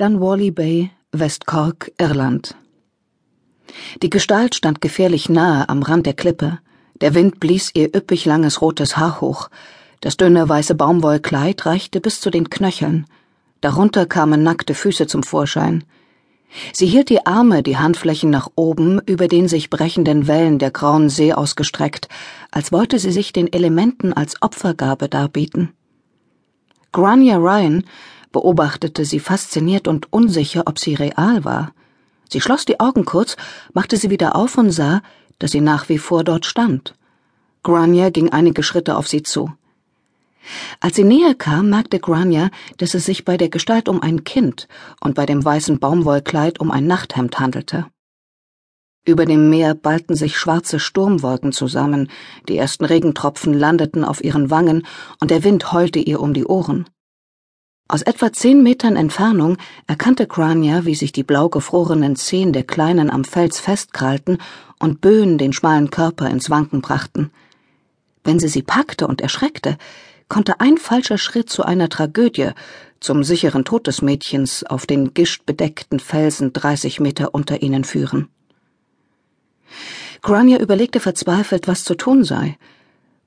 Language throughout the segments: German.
Dunwally Bay, West Cork, Irland. Die Gestalt stand gefährlich nahe am Rand der Klippe. Der Wind blies ihr üppig langes rotes Haar hoch. Das dünne weiße Baumwollkleid reichte bis zu den Knöcheln. Darunter kamen nackte Füße zum Vorschein. Sie hielt die Arme, die Handflächen nach oben, über den sich brechenden Wellen der grauen See ausgestreckt, als wollte sie sich den Elementen als Opfergabe darbieten. Grania Ryan beobachtete sie fasziniert und unsicher, ob sie real war. Sie schloss die Augen kurz, machte sie wieder auf und sah, dass sie nach wie vor dort stand. Grania ging einige Schritte auf sie zu. Als sie näher kam, merkte Grania, dass es sich bei der Gestalt um ein Kind und bei dem weißen Baumwollkleid um ein Nachthemd handelte. Über dem Meer ballten sich schwarze Sturmwolken zusammen, die ersten Regentropfen landeten auf ihren Wangen und der Wind heulte ihr um die Ohren. Aus etwa zehn Metern Entfernung erkannte Grania, wie sich die blau gefrorenen Zehen der Kleinen am Fels festkrallten und Böen den schmalen Körper ins Wanken brachten. Wenn sie sie packte und erschreckte, konnte ein falscher Schritt zu einer Tragödie, zum sicheren Tod des Mädchens auf den gischtbedeckten Felsen dreißig Meter unter ihnen führen. Grania überlegte verzweifelt, was zu tun sei.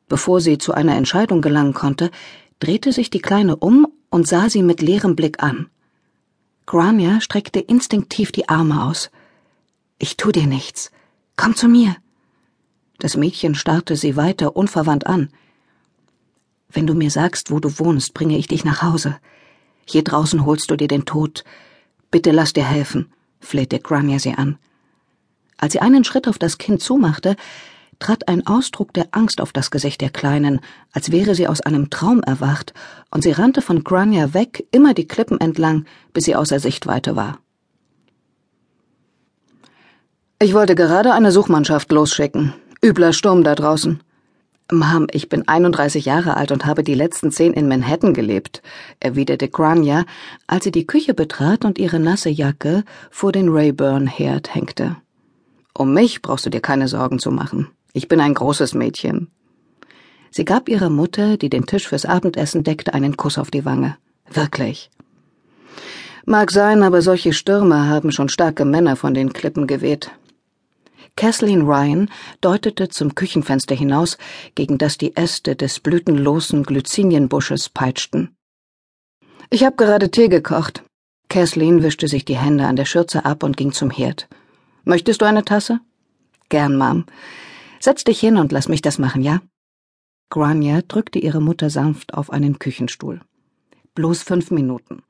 Bevor sie zu einer Entscheidung gelangen konnte, drehte sich die Kleine um und sah sie mit leerem Blick an. Grania streckte instinktiv die Arme aus. Ich tu dir nichts. Komm zu mir. Das Mädchen starrte sie weiter unverwandt an. Wenn du mir sagst, wo du wohnst, bringe ich dich nach Hause. Hier draußen holst du dir den Tod. Bitte lass dir helfen, flehte Grania sie an. Als sie einen Schritt auf das Kind zumachte, trat ein Ausdruck der Angst auf das Gesicht der Kleinen, als wäre sie aus einem Traum erwacht, und sie rannte von Grania weg, immer die Klippen entlang, bis sie außer Sichtweite war. Ich wollte gerade eine Suchmannschaft losschicken. Übler Sturm da draußen. Mom, ich bin 31 Jahre alt und habe die letzten zehn in Manhattan gelebt, erwiderte Grania, als sie die Küche betrat und ihre nasse Jacke vor den Rayburn-Herd hängte. Um mich brauchst du dir keine Sorgen zu machen. Ich bin ein großes Mädchen. Sie gab ihrer Mutter, die den Tisch fürs Abendessen deckte, einen Kuss auf die Wange. Wirklich. Mag sein, aber solche Stürme haben schon starke Männer von den Klippen geweht. Kathleen Ryan deutete zum Küchenfenster hinaus, gegen das die Äste des blütenlosen Glycinienbusches peitschten. Ich hab gerade Tee gekocht. Kathleen wischte sich die Hände an der Schürze ab und ging zum Herd. Möchtest du eine Tasse? Gern, Mom. Setz dich hin und lass mich das machen, ja? Grania drückte ihre Mutter sanft auf einen Küchenstuhl. Bloß fünf Minuten.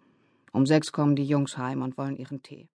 Um sechs kommen die Jungs heim und wollen ihren Tee.